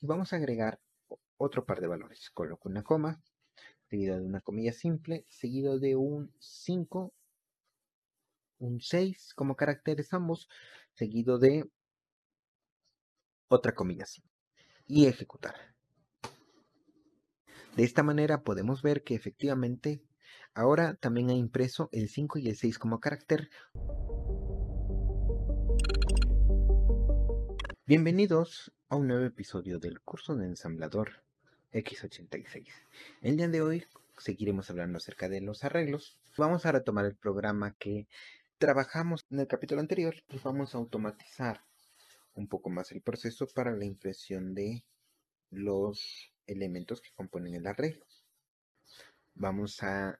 y vamos a agregar otro par de valores. Coloco una coma, seguido de una comilla simple, seguido de un 5, un 6 como caracteres ambos, seguido de otra comilla simple y ejecutar. De esta manera podemos ver que efectivamente ahora también ha impreso el 5 y el 6 como carácter. Bienvenidos a un nuevo episodio del curso de ensamblador X86. El día de hoy seguiremos hablando acerca de los arreglos. Vamos a retomar el programa que trabajamos en el capítulo anterior y vamos a automatizar un poco más el proceso para la impresión de los elementos que componen el arreglo. Vamos a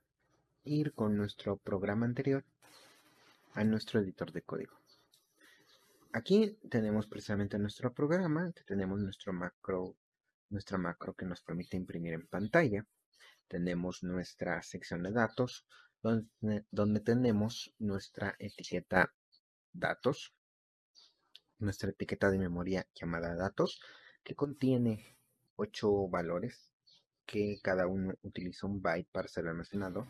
ir con nuestro programa anterior a nuestro editor de código. Aquí tenemos precisamente nuestro programa, tenemos nuestro macro, nuestra macro que nos permite imprimir en pantalla. Tenemos nuestra sección de datos, donde, donde tenemos nuestra etiqueta datos, nuestra etiqueta de memoria llamada datos, que contiene 8 valores que cada uno utiliza un byte para ser almacenado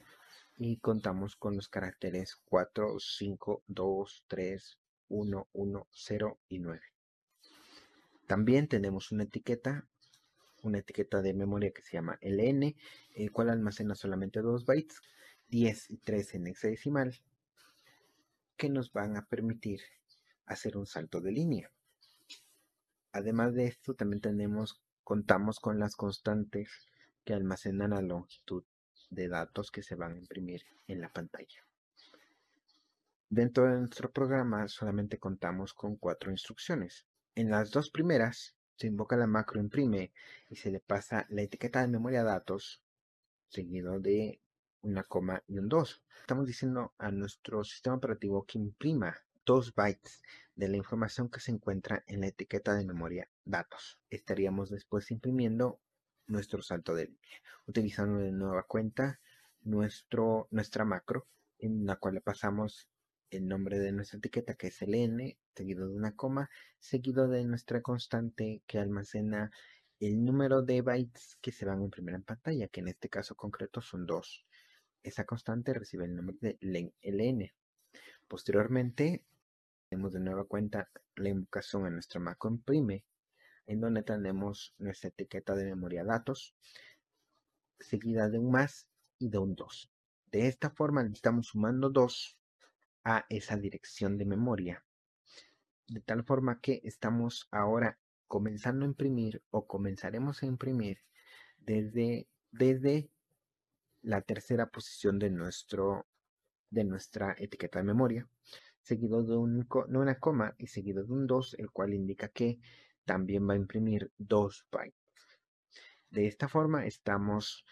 y contamos con los caracteres 4, 5, 2, 3, 1, 1, 0 y 9. También tenemos una etiqueta, una etiqueta de memoria que se llama LN, el cual almacena solamente 2 bytes, 10 y 3 en hexadecimal, que nos van a permitir hacer un salto de línea. Además de esto, también tenemos contamos con las constantes que almacenan la longitud de datos que se van a imprimir en la pantalla. Dentro de nuestro programa solamente contamos con cuatro instrucciones. En las dos primeras se invoca la macro imprime y se le pasa la etiqueta de memoria datos seguido de una coma y un 2. Estamos diciendo a nuestro sistema operativo que imprima 2 bytes de la información que se encuentra en la etiqueta de memoria datos. Estaríamos después imprimiendo nuestro salto de línea, utilizando de nueva cuenta nuestro, nuestra macro, en la cual le pasamos el nombre de nuestra etiqueta, que es ln, seguido de una coma, seguido de nuestra constante que almacena el número de bytes que se van a imprimir en pantalla, que en este caso concreto son 2. Esa constante recibe el nombre de ln. Posteriormente tenemos de nueva cuenta la invocación a nuestra macro imprime, en donde tenemos nuestra etiqueta de memoria datos, seguida de un más y de un 2. De esta forma estamos sumando 2 a esa dirección de memoria, de tal forma que estamos ahora comenzando a imprimir o comenzaremos a imprimir desde, desde la tercera posición de, nuestro, de nuestra etiqueta de memoria seguido de, una coma y seguido de un 2, el cual indica que también va a imprimir 2 bytes. De esta forma estamos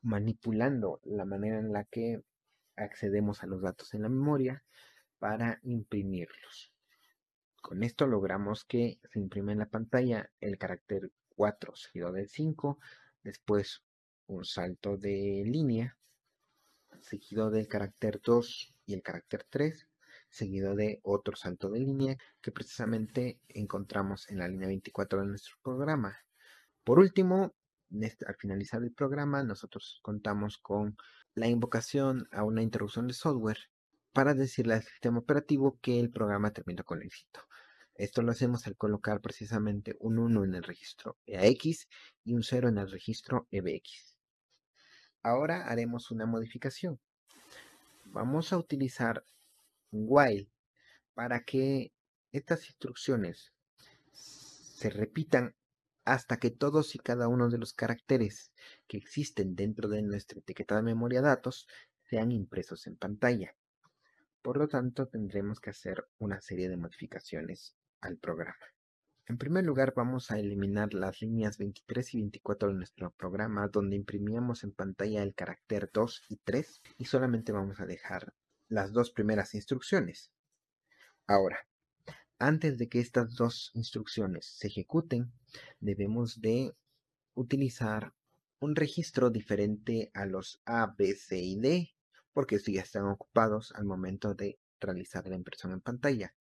manipulando la manera en la que accedemos a los datos en la memoria para imprimirlos. Con esto logramos que se imprime en la pantalla el carácter 4 seguido del 5, después un salto de línea, seguido del carácter 2 y el carácter 3, seguido de otro salto de línea que precisamente encontramos en la línea 24 de nuestro programa. Por último, este, al finalizar el programa, nosotros contamos con la invocación a una interrupción de software para decirle al sistema operativo que el programa terminó con éxito. Esto lo hacemos al colocar precisamente un 1 en el registro EAX y un 0 en el registro EBX. Ahora haremos una modificación. Vamos a utilizar while para que estas instrucciones se repitan hasta que todos y cada uno de los caracteres que existen dentro de nuestra etiqueta de memoria datos sean impresos en pantalla. Por lo tanto, tendremos que hacer una serie de modificaciones al programa. En primer lugar, vamos a eliminar las líneas 23 y 24 de nuestro programa, donde imprimíamos en pantalla el carácter 2 y 3, y solamente vamos a dejar las dos primeras instrucciones. Ahora, antes de que estas dos instrucciones se ejecuten, debemos de utilizar un registro diferente a los A, B, C y D, porque estos ya están ocupados al momento de realizar la impresión en pantalla,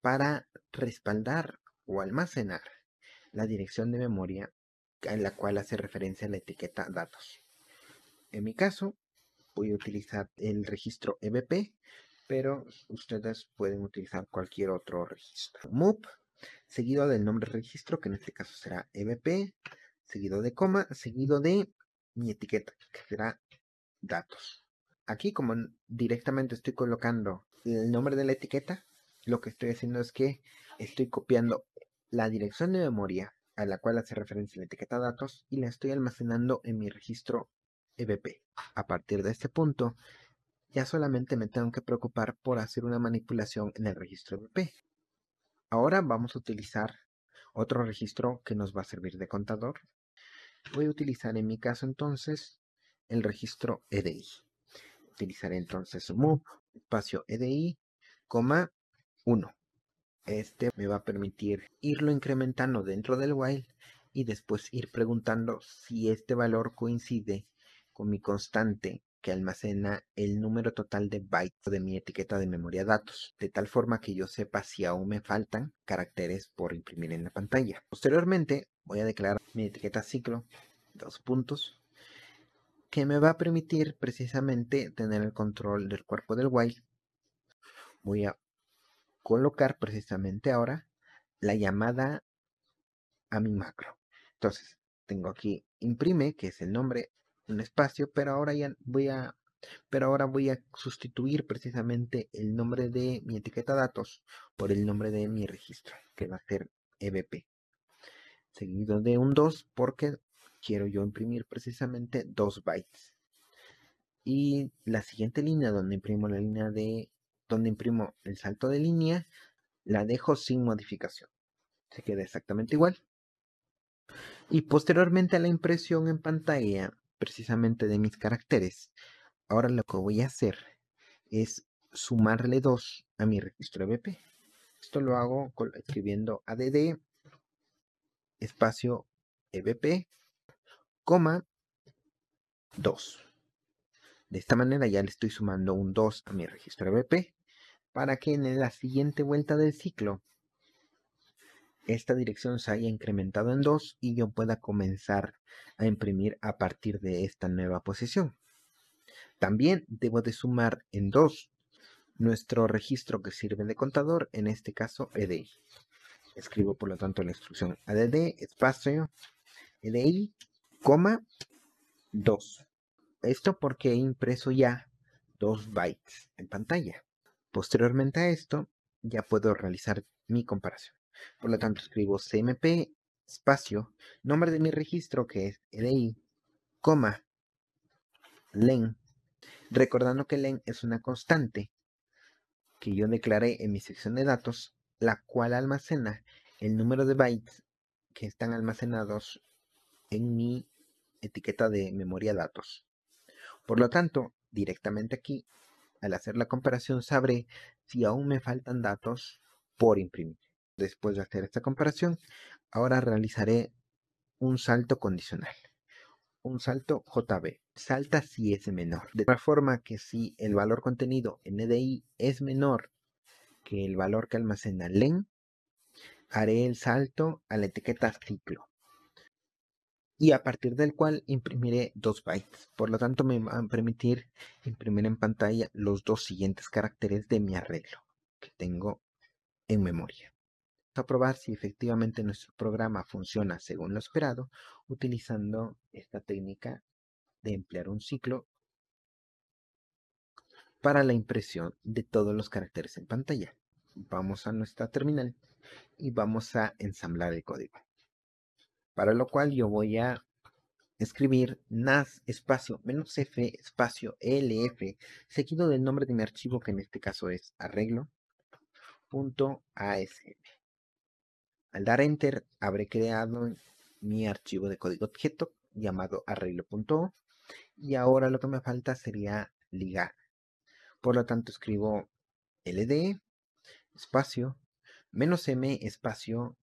para respaldar o almacenar la dirección de memoria en la cual hace referencia la etiqueta datos. En mi caso, voy a utilizar el registro EBP, pero ustedes pueden utilizar cualquier otro registro. MUP, seguido del nombre registro, que en este caso será EBP, seguido de coma, seguido de mi etiqueta, que será datos. Aquí, como directamente estoy colocando el nombre de la etiqueta, lo que estoy haciendo es que estoy copiando la dirección de memoria a la cual hace referencia la etiqueta datos y la estoy almacenando en mi registro EBP. A partir de este punto, ya solamente me tengo que preocupar por hacer una manipulación en el registro EBP. Ahora vamos a utilizar otro registro que nos va a servir de contador. Voy a utilizar en mi caso entonces el registro EDI. Utilizaré entonces move espacio EDI, coma 1. Este me va a permitir irlo incrementando dentro del while y después ir preguntando si este valor coincide con mi constante que almacena el número total de bytes de mi etiqueta de memoria datos, de tal forma que yo sepa si aún me faltan caracteres por imprimir en la pantalla. Posteriormente voy a declarar mi etiqueta ciclo, dos puntos, que me va a permitir precisamente tener el control del cuerpo del while. Voy a colocar precisamente ahora la llamada a mi macro. Entonces, tengo aquí imprime, que es el nombre, un espacio, pero ahora ya voy a pero ahora voy a sustituir precisamente el nombre de mi etiqueta datos por el nombre de mi registro, que va a ser EBP. Seguido de un 2 porque quiero yo imprimir precisamente 2 bytes. Y la siguiente línea donde imprimo la línea de donde imprimo el salto de línea, la dejo sin modificación. Se queda exactamente igual. Y posteriormente a la impresión en pantalla, precisamente de mis caracteres, ahora lo que voy a hacer es sumarle 2 a mi registro EBP. Esto lo hago escribiendo add espacio EBP, coma 2. De esta manera ya le estoy sumando un 2 a mi registro EBP para que en la siguiente vuelta del ciclo esta dirección se haya incrementado en 2 y yo pueda comenzar a imprimir a partir de esta nueva posición. También debo de sumar en 2 nuestro registro que sirve de contador, en este caso EDI. Escribo por lo tanto la instrucción add espacio EDI, coma 2. Esto porque he impreso ya 2 bytes en pantalla. Posteriormente a esto, ya puedo realizar mi comparación. Por lo tanto, escribo cmp espacio, nombre de mi registro que es EDI, coma, len, recordando que len es una constante que yo declaré en mi sección de datos, la cual almacena el número de bytes que están almacenados en mi etiqueta de memoria datos. Por lo tanto, directamente aquí al hacer la comparación sabré si aún me faltan datos por imprimir. Después de hacer esta comparación, ahora realizaré un salto condicional. Un salto JB. Salta si es menor. De tal forma que si el valor contenido en EDI es menor que el valor que almacena len, haré el salto a la etiqueta ciclo y a partir del cual imprimiré 2 bytes. Por lo tanto, me va a permitir imprimir en pantalla los dos siguientes caracteres de mi arreglo que tengo en memoria. A probar si efectivamente nuestro programa funciona según lo esperado utilizando esta técnica de emplear un ciclo para la impresión de todos los caracteres en pantalla. Vamos a nuestra terminal y vamos a ensamblar el código para lo cual yo voy a escribir nas espacio menos f espacio lf seguido del nombre de mi archivo que en este caso es arreglo.asm. Al dar enter habré creado mi archivo de código objeto llamado arreglo.o y ahora lo que me falta sería ligar. Por lo tanto escribo ld espacio menos m espacio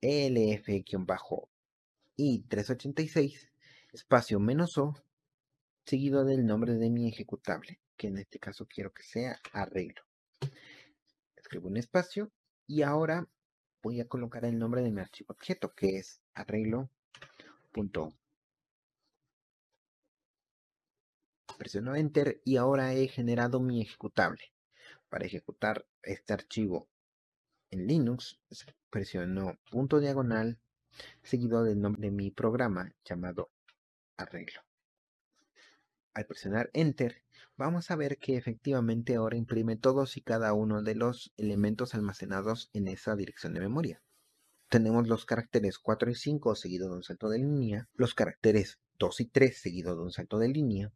elf-i386 espacio menos o seguido del nombre de mi ejecutable, que en este caso quiero que sea arreglo. Escribo un espacio y ahora voy a colocar el nombre de mi archivo objeto, que es arreglo. Presiono Enter y ahora he generado mi ejecutable. Para ejecutar este archivo en Linux, presiono punto diagonal seguido del nombre de mi programa llamado arreglo. Al presionar Enter, vamos a ver que efectivamente ahora imprime todos y cada uno de los elementos almacenados en esa dirección de memoria. Tenemos los caracteres 4 y 5 seguido de un salto de línea, los caracteres 2 y 3 seguido de un salto de línea,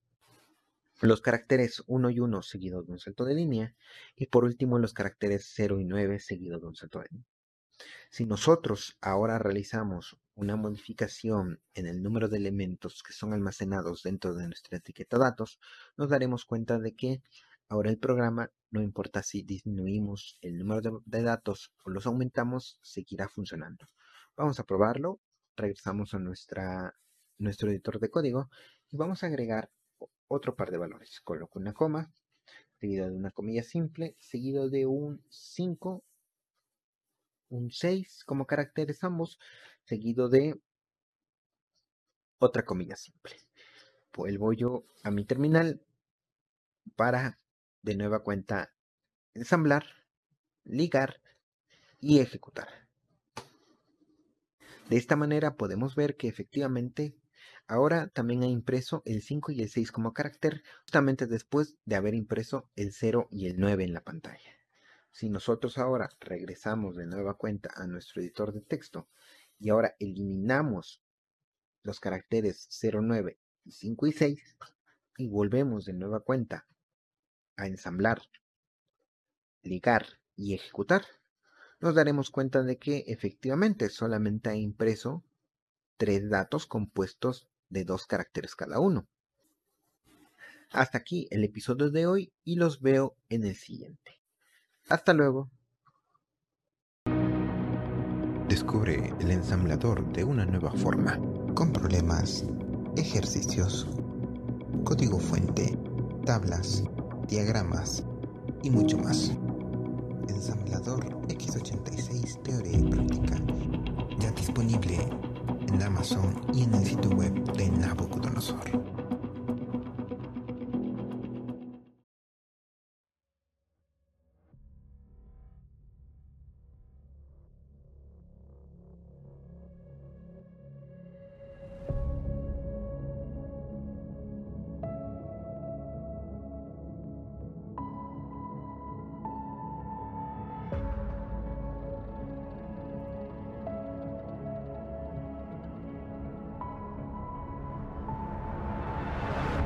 los caracteres 1 y 1 seguido de un salto de línea, y por último los caracteres 0 y 9 seguido de un salto de línea. Si nosotros ahora realizamos una modificación en el número de elementos que son almacenados dentro de nuestra etiqueta datos, nos daremos cuenta de que ahora el programa, no importa si disminuimos el número de, datos o los aumentamos, seguirá funcionando. Vamos a probarlo. Regresamos a nuestra, nuestro editor de código y vamos a agregar otro par de valores. Coloco una coma, seguido de una comilla simple, seguido de un 5 un 6 como caracteres ambos, seguido de otra comilla simple. Vuelvo yo a mi terminal para de nueva cuenta ensamblar, ligar y ejecutar. De esta manera podemos ver que efectivamente ahora también ha impreso el 5 y el 6 como carácter, justamente después de haber impreso el 0 y el 9 en la pantalla. Si nosotros ahora regresamos de nueva cuenta a nuestro editor de texto y ahora eliminamos los caracteres 0, 9 y 5 y 6 y volvemos de nueva cuenta a ensamblar, ligar y ejecutar, nos daremos cuenta de que efectivamente solamente ha impreso tres datos compuestos de dos caracteres cada uno. Hasta aquí el episodio de hoy y los veo en el siguiente. Hasta luego. Descubre el ensamblador de una nueva forma, con problemas, ejercicios, código fuente, tablas, diagramas y mucho más. Ensamblador X86 Teoría y Práctica, ya disponible en Amazon y en el sitio web de Nabucodonosor.